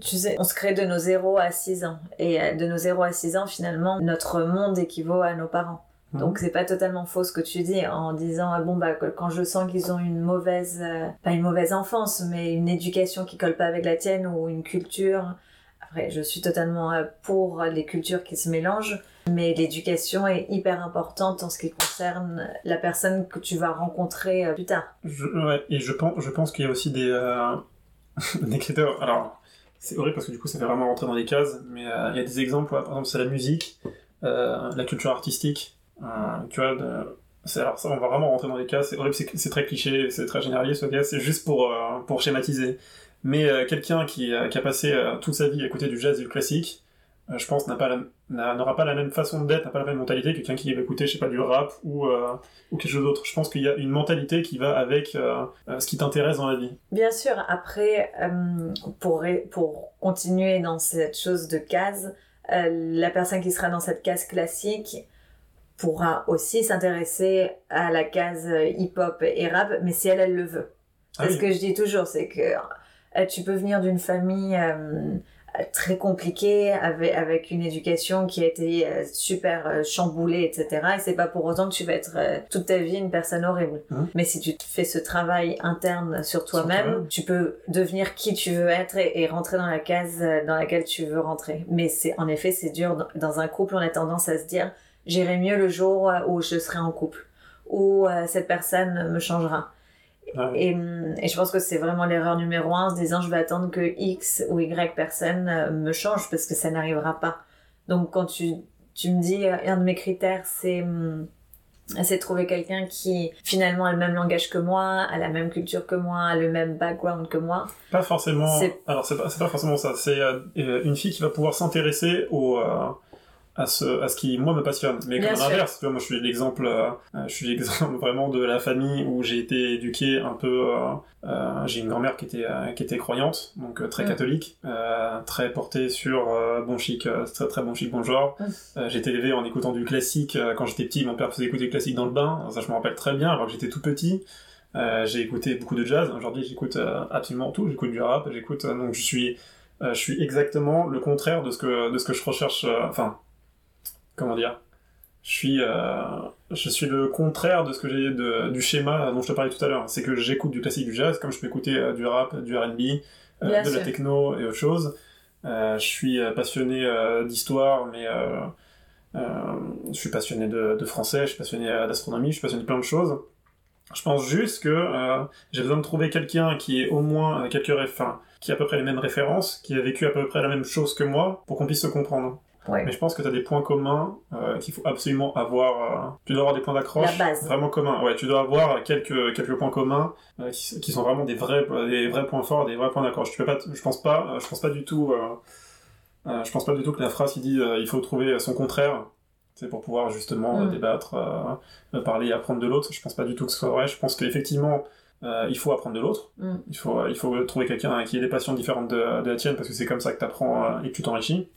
Tu sais, on se crée de nos 0 à 6 ans. Et euh, de nos 0 à 6 ans, finalement, notre monde équivaut à nos parents. Mhm. Donc c'est pas totalement faux ce que tu dis en disant ah bon bah quand je sens qu'ils ont une mauvaise euh, pas une mauvaise enfance mais une éducation qui colle pas avec la tienne ou une culture après je suis totalement euh, pour les cultures qui se mélangent mais l'éducation est hyper importante en ce qui concerne la personne que tu vas rencontrer euh, plus tard. Je, ouais, et je pense, je pense qu'il y a aussi des, euh, des critères. Alors, c'est horrible parce que du coup, ça fait vraiment rentrer dans des cases, mais euh, il y a des exemples, par exemple, c'est la musique, la culture artistique, tu vois. alors, ça, on va vraiment rentrer dans des cases, c'est horrible, c'est très cliché, c'est très généraliste, ok, c'est juste pour, euh, pour schématiser. Mais euh, quelqu'un qui, euh, a passé euh, toute sa vie à écouter du jazz et du classique, euh, je pense n'aura pas la même façon d'être, n'a pas la même mentalité que quelqu'un qui va écouter, je sais pas, du rap ou, euh, ou quelque chose d'autre. Je pense qu'il y a une mentalité qui va avec euh, euh, ce qui t'intéresse dans la vie. Bien sûr, après, euh, pour, pour continuer dans cette chose de case, euh, la personne qui sera dans cette case classique pourra aussi s'intéresser à la case euh, hip-hop et rap, mais si elle, elle le veut. Ah oui. ce que je dis toujours, c'est que euh, tu peux venir d'une famille euh, très compliquée, avec, avec une éducation qui a été euh, super euh, chamboulée, etc. Et c'est pas pour autant que tu vas être toute ta vie une personne horrible. Mhm. Mais si tu fais ce travail interne sur toi-même, tu peux devenir qui tu veux être et, et rentrer dans la case dans laquelle tu veux rentrer. Mais c'est en effet, c'est dur. Dans un couple, on a tendance à se dire, j'irai mieux le jour euh, où je serai en couple, où euh, cette personne me changera. Ouais. Et, et je pense que c'est vraiment l'erreur numéro un, en se disant je vais attendre que X ou Y personne euh, me change parce que ça n'arrivera pas. Donc quand tu, tu me dis un de mes critères c'est hum, c'est trouver quelqu'un qui finalement a le même langage que moi, a la même culture que moi, a le même background que moi. Pas forcément. Alors, c'est pas, pas forcément ça. C'est euh, une fille qui va pouvoir s'intéresser au, euh, à ce, à ce qui, moi, me passionne. Mais Bien comme sûr. l'inverse, tu vois, moi, je suis l'exemple, euh, euh, je suis l'exemple vraiment de la famille où j'ai été éduqué un peu, euh, j'ai une grand-mère qui était, qui était croyante, donc très Mm. catholique, très portée sur bon chic, très, très bon chic, bon genre. Mm. Euh, j'ai été élevé en écoutant du classique. quand j'étais petit, mon père faisait écouter du classique dans le bain. Ça, je me rappelle très bien, alors que j'étais tout petit. Euh, j'ai écouté beaucoup de jazz. Aujourd'hui, j'écoute euh, absolument tout. J'écoute du rap. J'écoute. euh, donc, je suis, je suis exactement le contraire de ce que, de ce que je recherche. enfin, comment dire? Je suis, euh, je suis le contraire de ce que j'ai de, du schéma dont je te parlais tout à l'heure. C'est que j'écoute du classique, du jazz, comme je peux écouter euh, du rap, du R&B, euh, de la techno et autre chose. Je suis passionné d'histoire, mais je suis passionné de, de français, je suis passionné d'astronomie, je suis passionné de plein de choses. Je pense juste que j'ai besoin de trouver quelqu'un qui est au moins quelques réf- qui a à peu près les mêmes références, qui a vécu à peu près la même chose que moi, pour qu'on puisse se comprendre. Ouais. Mais je pense que tu as des points communs euh, qu'il faut absolument avoir. euh, tu dois avoir des points d'accroche vraiment communs. Ouais, tu dois avoir quelques, quelques points communs euh, qui, qui sont vraiment des vrais, des vrais points forts, des vrais points d'accroche. Tu peux pas, t- je pense pas, je pense pas du tout, je pense pas du tout que la phrase qui dit il faut trouver son contraire, c'est pour pouvoir justement Mm. débattre, parler, apprendre de l'autre. Je pense pas du tout que ce soit vrai. Je pense qu'effectivement euh, il faut apprendre de l'autre. Mm. Il faut, il faut trouver quelqu'un qui ait des passions différentes de, de la tienne parce que c'est comme ça que tu apprends et que tu t'enrichis.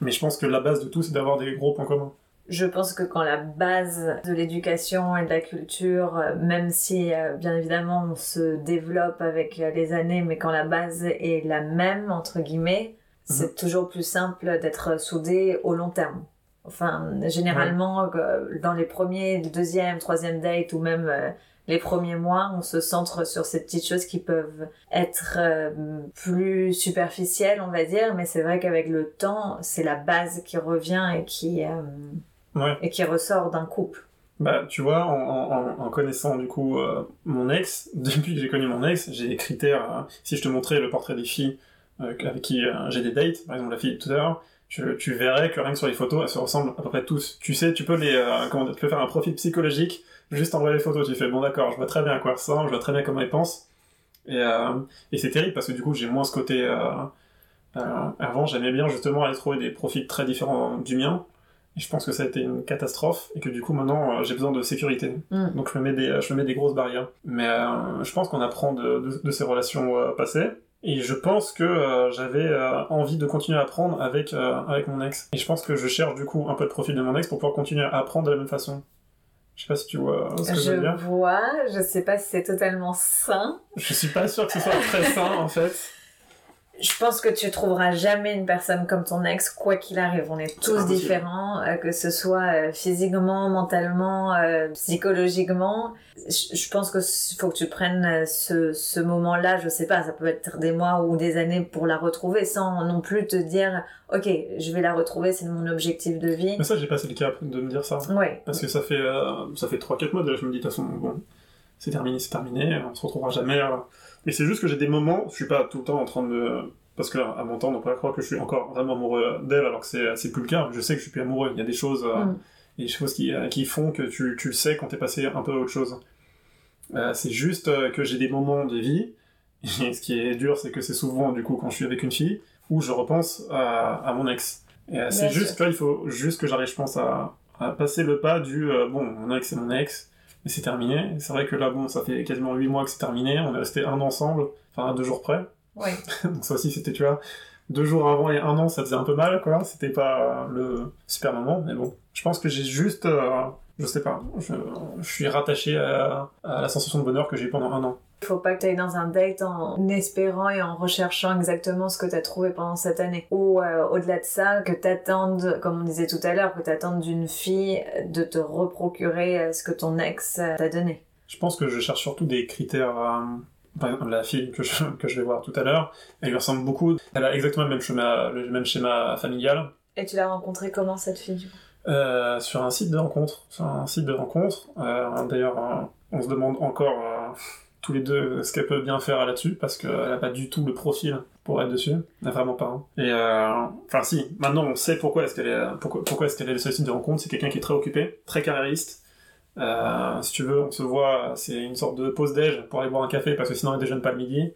Mais je pense que la base de tout, c'est d'avoir des gros points communs. Je pense que quand la base de l'éducation et de la culture, euh, même si euh, bien évidemment on se développe avec euh, les années, mais quand la base est la même, entre guillemets, c'est toujours plus simple d'être soudé au long terme. Enfin, généralement, dans les premiers, deuxième, troisième date ou même les premiers mois, on se centre sur ces petites choses qui peuvent être euh, plus superficielles, on va dire, mais c'est vrai qu'avec le temps, c'est la base qui revient et qui, euh, Ouais. et qui ressort d'un couple. Bah, tu vois, en, en- en connaissant du coup euh, mon ex, depuis que j'ai connu mon ex, j'ai des critères. si je te montrais le portrait des filles avec qui j'ai des dates, par exemple la fille tout à l'heure, tu, tu verrais que rien que sur les photos, elles se ressemblent à peu près tous. Tu sais, tu peux les, euh, comment tu peux faire un profil psychologique juste en voyant les photos. Tu fais bon d'accord, je vois très bien à quoi ressemble, je vois très bien comment elle pense. Et, euh, et c'est terrible parce que du coup j'ai moins ce côté. euh, euh, avant, j'aimais bien justement aller trouver des profils très différents du mien. Et je pense que ça a été une catastrophe et que du coup maintenant j'ai besoin de sécurité. Mm. Donc je me mets des, je me mets des grosses barrières. Mais je pense qu'on apprend de, de, de ces relations passées. Et je pense que euh, j'avais euh, envie de continuer à apprendre avec, euh, avec mon ex. Et je pense que je cherche du coup un peu le profil de mon ex pour pouvoir continuer à apprendre de la même façon. Je sais pas si tu vois ce que je veux Je dire. vois, je sais pas si c'est totalement sain. Je suis pas sûr que ce soit très sain en fait. Je pense que tu trouveras jamais une personne comme ton ex, quoi qu'il arrive. On est tous impossible. différents, euh, que ce soit euh, physiquement, mentalement, euh, psychologiquement. Je je pense que faut que tu prennes ce, ce moment-là, je sais pas, ça peut être des mois ou des années pour la retrouver, sans non plus te dire, ok, je vais la retrouver, c'est mon objectif de vie. Mais ça j'ai passé le cap de me dire ça. Ouais. Parce que ça fait, ça fait 3-4 mois déjà, je me dis, de toute façon, bon, c'est terminé, c'est terminé, on se retrouvera jamais. Mais c'est juste que j'ai des moments, je suis pas tout le temps en train de... Parce que à mon temps, on pas croire que je suis encore vraiment amoureux d'elle, alors que c'est, plus le cas. Je sais que je suis plus amoureux. Il y a des choses, euh, Mm. des choses qui, euh, qui font que tu, tu le sais quand t'es passé un peu à autre chose. Euh, c'est juste que j'ai des moments de vie, et ce qui est dur, c'est que c'est souvent, du coup, quand je suis avec une fille, où je repense à, à mon ex. Et c'est juste, là, il faut juste que j'arrive, je pense, à, à passer le pas du euh, bon, mon ex c'est mon ex, mais c'est terminé. Et C'est vrai que là, bon, ça fait quasiment 8 mois que c'est terminé, on est resté un an ensemble, enfin deux jours près. Ouais. Donc ça aussi, c'était, tu vois, deux jours avant et un an, ça faisait un peu mal, quoi. C'était pas le super moment, mais bon. Je pense que j'ai juste, euh, je sais pas, je, je suis rattaché à, à la sensation de bonheur que j'ai eu pendant un an. Faut pas que tu ailles dans un date en espérant et en recherchant exactement ce que tu as trouvé pendant cette année. Ou euh, au-delà de ça, que tu attendes, comme on disait tout à l'heure, que tu attendes d'une fille de te reprocurer euh, ce que ton ex euh, t'a donné. Je pense que je cherche surtout des critères. euh, par exemple, la fille que je, que je vais voir tout à l'heure, elle lui ressemble beaucoup. Elle a exactement le même schéma, le même schéma familial. Et tu l'as rencontrée comment cette fille Euh, sur un site de rencontre. Sur un site de rencontre. Euh, D'ailleurs, on se demande encore euh, tous les deux ce qu'elle peut bien faire là-dessus, parce qu'elle n'a pas du tout le profil pour être dessus. Vraiment pas. hein. Et euh, enfin, si, maintenant on sait pourquoi est-ce qu'elle est, pourquoi, pourquoi est-ce qu'elle est de rencontre. C'est quelqu'un qui est très occupé, très carriériste. Euh, si tu veux, on se voit, c'est une sorte de pause déj pour aller boire un café, parce que sinon elle déjeune pas le midi.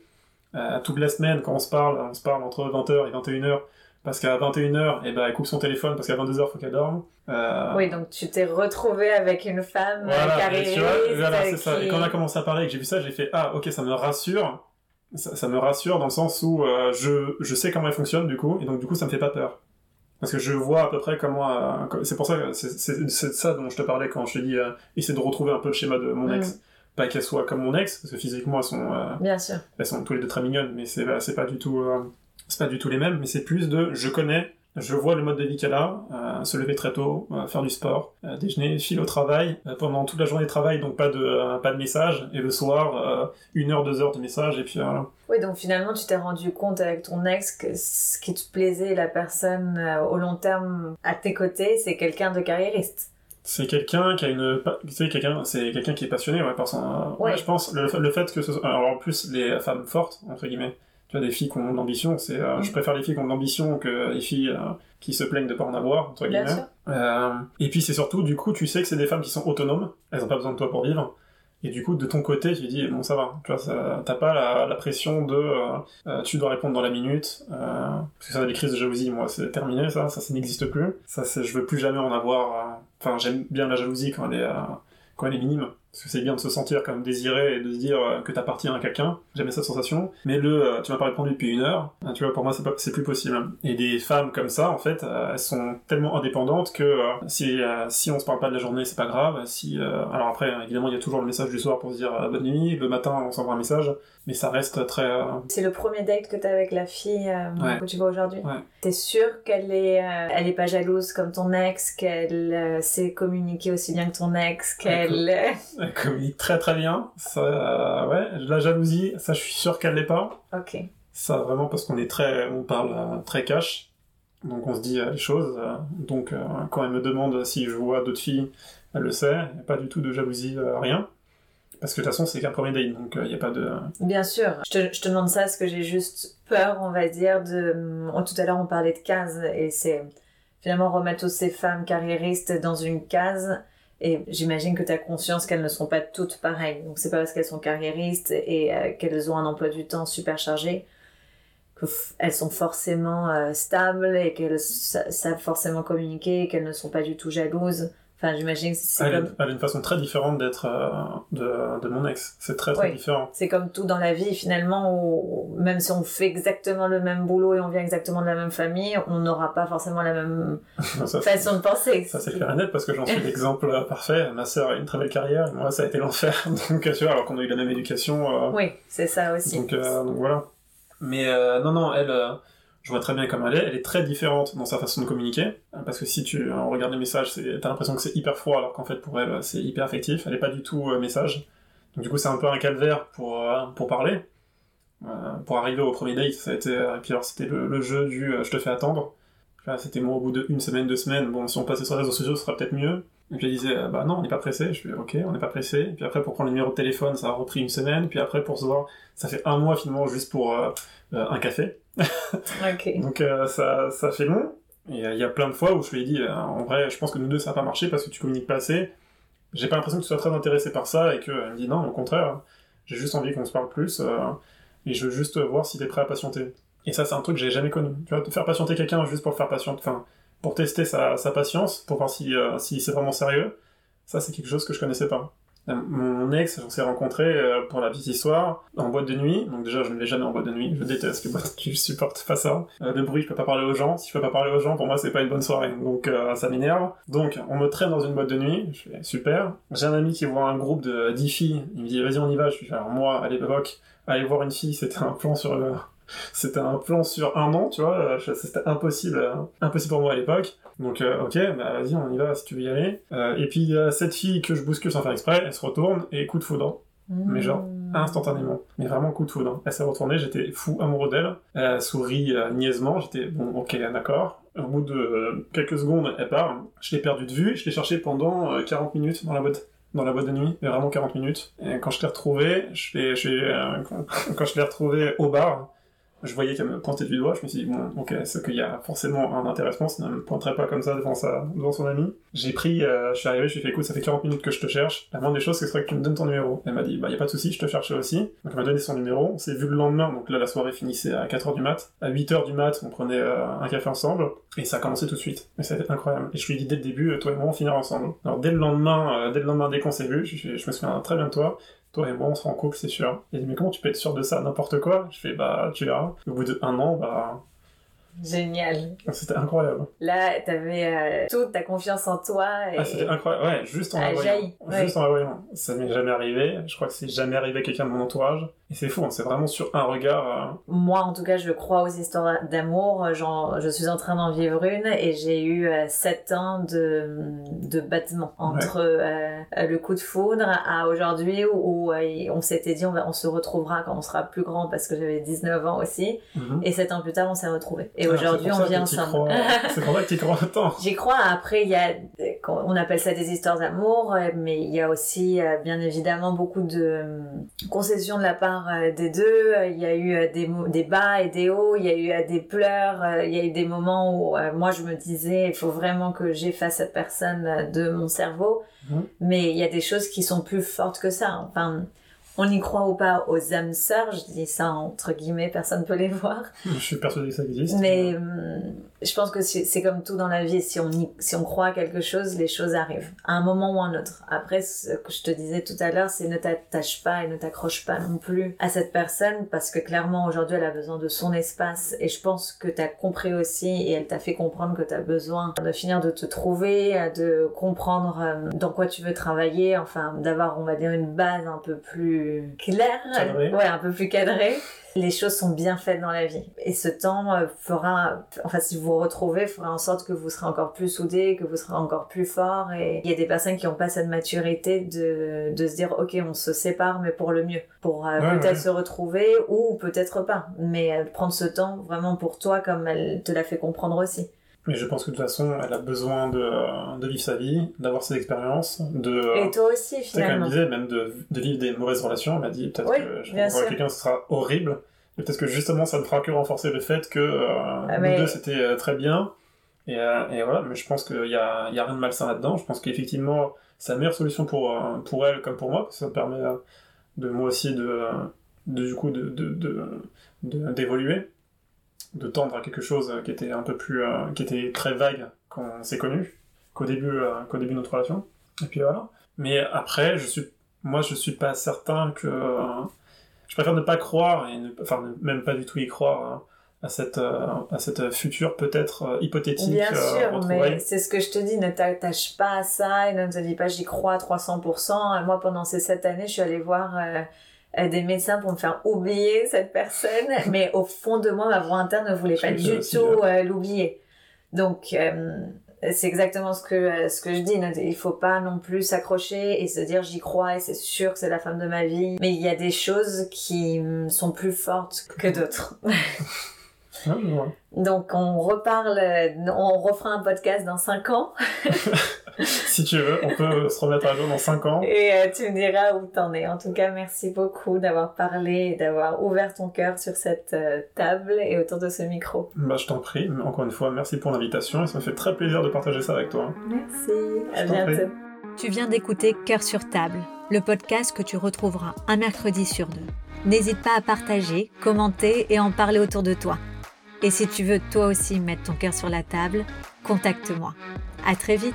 Euh, toute la semaine, quand on se parle, on se parle entre 20h et 21h parce qu'à 21h, eh ben, elle coupe son téléphone parce qu'à 22h, faut qu'elle dorme. Euh... Oui, donc tu t'es retrouvé avec une femme voilà, carriériste. Voilà, c'est ça. Et quand on a commencé à parler et que j'ai vu ça, j'ai fait Ah, ok, ça me rassure. Ça, ça me rassure dans le sens où euh, je, je sais comment elle fonctionne, du coup, et donc du coup, ça me fait pas peur. Parce que je vois à peu près comment. Euh, c'est pour ça que c'est ça dont je te parlais quand je te dis euh, essayer de retrouver un peu le schéma de mon ex. Mm. Pas qu'elle soit comme mon ex, parce que physiquement elles sont. Bien sûr. elles sont tous les deux très mignonnes, mais c'est c'est pas du tout. C'est pas du tout les mêmes, mais c'est plus de je connais, je vois le mode de vie qu'elle a, euh, se lever très tôt, euh, faire du sport, euh, déjeuner, file au travail, pendant toute la journée de travail, donc pas de, pas de message, et le soir, une heure, deux heures de message, et puis voilà. Oui, donc finalement, tu t'es rendu compte avec ton ex que ce qui te plaisait, la personne au long terme à tes côtés, c'est quelqu'un de carriériste. C'est quelqu'un qui a une, sais, quelqu'un, c'est quelqu'un qui est passionné, ouais, par son, Ouais. ouais, je pense, le, le fait que ce soit, alors en plus, les femmes fortes, entre guillemets, tu vois, des filles qui ont de l'ambition, c'est, euh, je préfère les filles qui ont de l'ambition que les filles euh, qui se plaignent de pas en avoir, entre Bien guillemets. sûr. Euh, et puis c'est surtout, du coup, tu sais que c'est des femmes qui sont autonomes, elles ont pas besoin de toi pour vivre. Et du coup, de ton côté, tu dis, bon, ça va, tu vois, ça- t'as pas la, la pression de euh, euh, tu dois répondre dans la minute, euh, parce que ça, des crises de jalousie, moi, c'est terminé, ça, ça, ça n'existe plus. Ça, c'est, je veux plus jamais en avoir. euh, Enfin, j'aime bien la jalousie quand elle est, euh, quand elle est minime, parce que c'est bien de se sentir comme désiré et de se dire euh, que t'appartiens à quelqu'un. J'aimais cette sensation. Mais le, euh, tu m'as pas répondu depuis une heure, euh, tu vois, pour moi, c'est, pas, c'est plus possible. Et des femmes comme ça, en fait, elles sont tellement indépendantes que si, si on se parle pas de la journée, c'est pas grave. Si, alors après, évidemment, il y a toujours le message du soir pour se dire bonne nuit. Le matin, on s'envoie un message. Mais ça reste très. C'est le premier date que t'as avec la fille euh, Ouais. que tu vois aujourd'hui. Ouais. T'es sûr qu'elle est, euh, elle est pas jalouse comme ton ex, qu'elle euh, sait communiquer aussi bien que ton ex, qu'elle. euh, Elle communique très très bien. Ça, euh, ouais, la jalousie, ça, je suis sûr qu'elle l'est pas. Ok. Ça, vraiment, parce qu'on est très, on parle euh, très cash. Donc, on se dit euh, les choses. euh, donc, euh, quand elle me demande si je vois d'autres filles, elle le sait. Il n'y a pas du tout de jalousie, euh, rien. Parce que de toute façon, c'est qu'un premier date. Donc, il n'y a pas de. Bien sûr. Je te, je te demande ça parce que j'ai juste peur, on va dire, de. oh, tout à l'heure, on parlait de cases et c'est finalement remettre toutes ces femmes carriéristes dans une case. Et j'imagine que tu as conscience qu'elles ne sont pas toutes pareilles. Donc c'est pas parce qu'elles sont carriéristes et euh, qu'elles ont un emploi du temps super chargé qu'elles sont forcément euh, stables et qu'elles sa- savent forcément communiquer et qu'elles ne sont pas du tout jalouses. Enfin, j'imagine que c'est Elle, a- comme, elle a une façon très différente d'être euh, de, de mon ex. C'est très très Oui. différent. c'est comme tout dans la vie finalement où même si on fait exactement le même boulot et on vient exactement de la même famille, on n'aura pas forcément la même ça, façon de penser. Ça c'est clair et net parce que j'en suis l'exemple parfait. Ma sœur a une très belle carrière, et moi ça a été l'enfer. Donc tu vois, alors qu'on a eu la même éducation. euh, Oui, c'est ça aussi. donc, euh, donc voilà. Mais non, non, elle, je vois très bien comme elle est. Elle est très différente dans sa façon de communiquer. euh, Parce que si tu euh, regardes les messages, t'as l'impression que c'est hyper froid, alors qu'en fait pour elle, c'est hyper affectif. Elle est pas du tout euh, message. Donc du coup, c'est un peu un calvaire pour, euh, pour parler. Pour arriver au premier date, ça a été. Et puis alors, c'était le, jeu du je te fais attendre. C'était moi au bout d'une semaine, deux semaines. Bon, si on passait sur les réseaux sociaux, ce sera peut-être mieux. Et puis elle disait, bah non, on n'est pas pressé. Je fais, ok, on n'est pas pressé. Et puis après, pour prendre le numéro de téléphone, ça a repris une semaine. Puis après, pour se voir, ça fait un mois finalement juste pour un café. Donc euh, ça, ça fait long. Et euh, il y a plein de fois où je lui ai dit, euh, en vrai, je pense que nous deux, ça n'a pas marché parce que tu communiques pas assez. J'ai pas l'impression que tu sois très intéressé par ça et que elle me dit non, au contraire, j'ai juste envie qu'on se parle plus euh, et je veux juste voir si t'es prêt à patienter. Et ça, c'est un truc que j'ai jamais connu. Tu vois, te faire patienter quelqu'un juste pour le faire patienter, enfin, pour tester sa, sa patience, pour voir si, euh, si c'est vraiment sérieux, ça, c'est quelque chose que je connaissais pas. Euh, Mon ex, on s'est rencontré euh, pour la petite histoire en boîte de nuit. Donc déjà, je ne vais jamais en boîte de nuit. Je déteste les boîtes. Je supporte pas ça. Euh, le bruit, je peux pas parler aux gens. Si je peux pas parler aux gens, pour moi, c'est pas une bonne soirée. Donc euh, ça m'énerve. Donc on me traîne dans une boîte de nuit. Je fais super. J'ai un ami qui voit un groupe de 10 filles. Il me dit vas-y, on y va. Je fais alors moi, à l'époque, aller voir une fille, c'était un plan sur le... C'était un plan sur un an, tu vois, euh, c'était impossible, euh, impossible pour moi à l'époque. Donc, euh, ok, bah vas-y, on y va si tu veux y aller. Euh, et puis, il y a cette fille que je bouscule sans faire exprès, elle se retourne et coup de foudre mais genre, Mmh. instantanément. Mais vraiment coup de foudre. hein. Elle s'est retournée, j'étais fou amoureux d'elle. Elle sourit euh, niaisement, j'étais bon, ok, d'accord. Au bout de quelques secondes, elle part. Je l'ai perdue de vue, je l'ai cherchée pendant euh, 40 minutes dans la boîte. Dans la boîte de nuit, mais vraiment 40 minutes. Et quand je l'ai retrouvée, je l'ai, je l'ai, euh, quand, quand je l'ai retrouvée au bar, je voyais qu'elle me pointait du doigt, je me suis dit, bon, ok, c'est qu'il y a forcément un intéressement, sinon elle me pointerait pas comme ça devant, sa, devant son ami? J'ai pris, euh, je suis arrivé, je lui ai fait, écoute, ça fait 40 minutes que je te cherche, la moindre des choses, ce serait que tu me donnes ton numéro. Elle m'a dit, bah, y a pas de souci, je te cherche aussi. Donc elle m'a donné son numéro, on s'est vu le lendemain, donc là, la soirée finissait à 4h du mat. À 8h du mat, on prenait euh, un café ensemble, et ça a commencé tout de suite. Et ça a été incroyable. Et je lui ai dit dès le début, toi et moi, on finira ensemble. Alors dès le lendemain, euh, dès le lendemain, dès qu'on s'est vu, je me souviens très bien de toi, toi et moi, on sera en couple, c'est sûr. Il dit, mais comment tu peux être sûr de ça? N'importe quoi? Je fais, bah, tu verras. Au bout d'un an, bah. Génial. C'était incroyable. Là, t'avais euh, toute ta confiance en toi. Et... Ah, c'était incroyable. Ouais, juste en la voyant. Juste en la voyant. Ça m'est jamais arrivé. Je crois que c'est jamais arrivé à quelqu'un de mon entourage. Et c'est fou, hein, c'est vraiment sur un regard. Euh. Moi, en tout cas, je crois aux histoires d'amour. Genre, je suis en train d'en vivre une et j'ai eu euh, sept ans de, de battement entre euh, le coup de foudre à aujourd'hui où, on s'était dit on, va, on se retrouvera quand on sera plus grand parce que j'avais 19 ans aussi. Mhm. Et sept ans plus tard, on s'est retrouvés. Et ah, aujourd'hui, on vit ensemble. c'est pour ça que tu crois autant. J'y crois. Après, il y a, on appelle ça des histoires d'amour, mais il y a aussi, bien évidemment, beaucoup de concessions de la part euh, des deux. Il y a eu euh, des, des bas et des hauts, il y a eu euh, des pleurs, il y a eu des moments où moi je me disais il faut vraiment que j'efface cette personne de mon cerveau. Mmh. Mais il y a des choses qui sont plus fortes que ça. Enfin, on y croit ou pas aux âmes sœurs, je dis ça entre guillemets, personne ne peut les voir. Je suis persuadée que ça existe. Mais hum, je pense que c'est comme tout dans la vie, si on, si on croit à quelque chose, les choses arrivent, à un moment ou à un autre. Après, ce que je te disais tout à l'heure, c'est ne t'attache pas et ne t'accroche pas non plus à cette personne, parce que clairement, aujourd'hui, elle a besoin de son espace, et je pense que tu as compris aussi, et elle t'a fait comprendre que tu as besoin de finir de te trouver, de comprendre hum, dans quoi tu veux travailler, enfin, d'avoir, on va dire, une base un peu plus clair, ouais, un peu plus cadré. Les choses sont bien faites dans la vie. Et ce temps euh, fera, enfin, si vous vous retrouvez, fera en sorte que vous serez encore plus soudés, que vous serez encore plus fort. Et il y a des personnes qui n'ont pas cette maturité de, de se dire, ok, on se sépare, mais pour le mieux. Pour euh, peut-être se retrouver ou peut-être pas. Mais euh, prendre ce temps vraiment pour toi comme elle te l'a fait comprendre aussi. Mais je pense que de toute façon, elle a besoin de, de vivre sa vie, d'avoir ses expériences, de... Et toi aussi, finalement. Comme elle disait, même de, de, vivre des mauvaises relations. Elle m'a dit, peut-être que je voir quelqu'un, ce sera horrible. Et peut-être que justement, ça ne fera que renforcer le fait que euh, ah, nous deux, c'était euh, très bien. Et, euh, et, voilà, mais je pense qu'il y a, y a rien de malsain là-dedans. Je pense qu'effectivement, c'est la meilleure solution pour, euh, pour elle comme pour moi, parce que ça me permet de moi aussi de, de du coup, de, d'évoluer de tendre à quelque chose qui était un peu plus, euh, qui était très vague quand on s'est connu, qu'au début, euh, qu'au début de notre relation. Et puis voilà. Mais après, je suis, moi, je suis pas certain que, euh, je préfère ne pas croire et enfin, même pas du tout y croire hein, à cette, à cette future peut-être hypothétique. Bien sûr, mais c'est ce que je te dis, ne t'attache pas à ça et ne te dis pas j'y crois à 300%. Moi, pendant ces sept années, je suis allée voir euh, des médecins pour me faire oublier cette personne, mais au fond de moi, ma voix interne ne voulait pas du tout euh, l'oublier. Donc, euh, c'est exactement ce que, ce que je dis. Il faut pas non plus s'accrocher et se dire j'y crois et c'est sûr que c'est la femme de ma vie. Mais il y a des choses qui sont plus fortes que d'autres. Ah, Donc on reparle, on refera un podcast dans 5 ans. si tu veux, on peut se remettre à jour dans 5 ans. Et euh, tu me diras où t'en es. En tout cas, merci beaucoup d'avoir parlé et d'avoir ouvert ton cœur sur cette euh, table et autour de ce micro. Bah, je t'en prie. Encore une fois, merci pour l'invitation et ça me fait très plaisir de partager ça avec toi. Merci. à bientôt. Tu viens d'écouter Cœur sur table, le podcast que tu retrouveras un mercredi sur deux. N'hésite pas à partager, commenter et en parler autour de toi. Et si tu veux toi aussi mettre ton cœur sur la table, contacte-moi. À très vite!